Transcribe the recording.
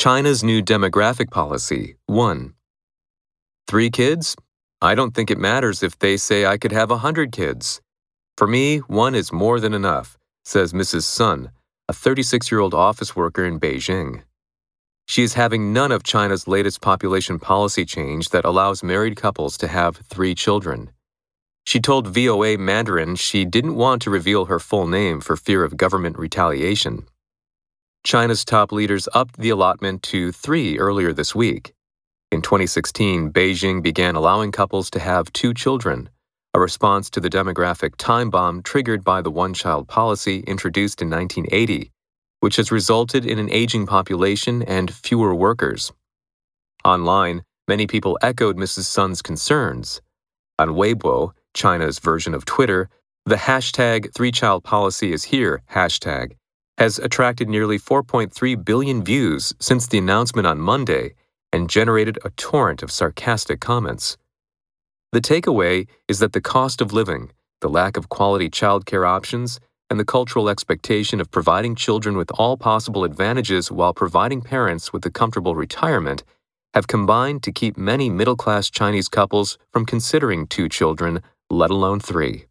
China's new demographic policy 1. Three kids? I don't think it matters if they say I could have a hundred kids. For me, one is more than enough, says Mrs. Sun, a 36 year old office worker in Beijing. She is having none of China's latest population policy change that allows married couples to have three children. She told VOA Mandarin she didn't want to reveal her full name for fear of government retaliation. China's top leaders upped the allotment to three earlier this week. In 2016, Beijing began allowing couples to have two children, a response to the demographic time bomb triggered by the one child policy introduced in 1980, which has resulted in an aging population and fewer workers. Online, many people echoed Mrs. Sun's concerns. On Weibo, China's version of Twitter, the hashtag three child policy is here hashtag has attracted nearly 4.3 billion views since the announcement on Monday and generated a torrent of sarcastic comments. The takeaway is that the cost of living, the lack of quality childcare options, and the cultural expectation of providing children with all possible advantages while providing parents with a comfortable retirement have combined to keep many middle class Chinese couples from considering two children, let alone three.